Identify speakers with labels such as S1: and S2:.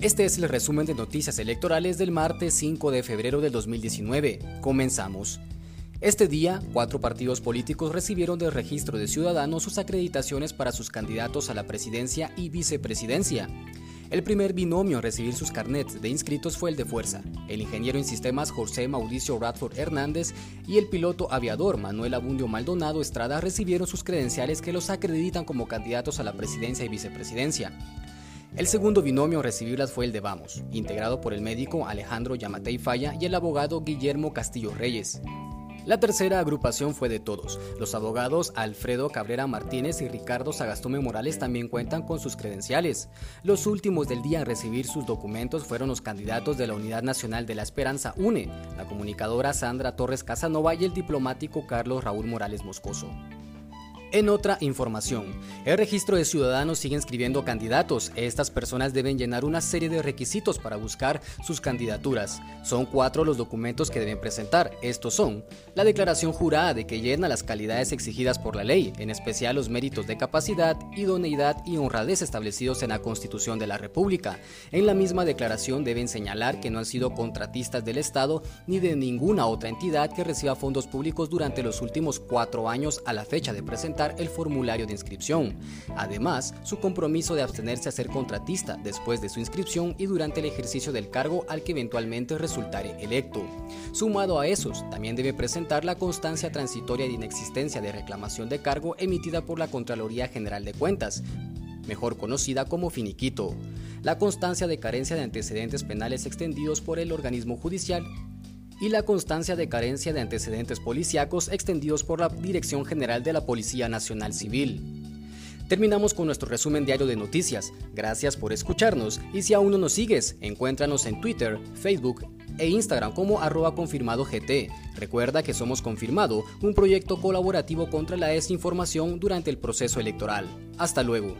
S1: Este es el resumen de noticias electorales del martes 5 de febrero del 2019. Comenzamos. Este día, cuatro partidos políticos recibieron del registro de ciudadanos sus acreditaciones para sus candidatos a la presidencia y vicepresidencia. El primer binomio en recibir sus carnets de inscritos fue el de Fuerza. El ingeniero en sistemas José Mauricio Radford Hernández y el piloto aviador Manuel Abundio Maldonado Estrada recibieron sus credenciales que los acreditan como candidatos a la presidencia y vicepresidencia. El segundo binomio a recibirlas fue el de Vamos, integrado por el médico Alejandro Yamatei Falla y el abogado Guillermo Castillo Reyes. La tercera agrupación fue de todos. Los abogados Alfredo Cabrera Martínez y Ricardo Sagastume Morales también cuentan con sus credenciales. Los últimos del día en recibir sus documentos fueron los candidatos de la Unidad Nacional de la Esperanza UNE, la comunicadora Sandra Torres Casanova y el diplomático Carlos Raúl Morales Moscoso. En otra información, el registro de ciudadanos sigue inscribiendo candidatos. Estas personas deben llenar una serie de requisitos para buscar sus candidaturas. Son cuatro los documentos que deben presentar. Estos son la declaración jurada de que llena las calidades exigidas por la ley, en especial los méritos de capacidad, idoneidad y honradez establecidos en la Constitución de la República. En la misma declaración deben señalar que no han sido contratistas del Estado ni de ninguna otra entidad que reciba fondos públicos durante los últimos cuatro años a la fecha de el formulario de inscripción. Además, su compromiso de abstenerse a ser contratista después de su inscripción y durante el ejercicio del cargo al que eventualmente resultare electo. Sumado a esos, también debe presentar la constancia transitoria de inexistencia de reclamación de cargo emitida por la Contraloría General de Cuentas, mejor conocida como finiquito, la constancia de carencia de antecedentes penales extendidos por el organismo judicial y la constancia de carencia de antecedentes policíacos extendidos por la Dirección General de la Policía Nacional Civil. Terminamos con nuestro resumen diario de noticias. Gracias por escucharnos y si aún no nos sigues, encuéntranos en Twitter, Facebook e Instagram como arroba confirmado GT. Recuerda que somos Confirmado, un proyecto colaborativo contra la desinformación durante el proceso electoral. Hasta luego.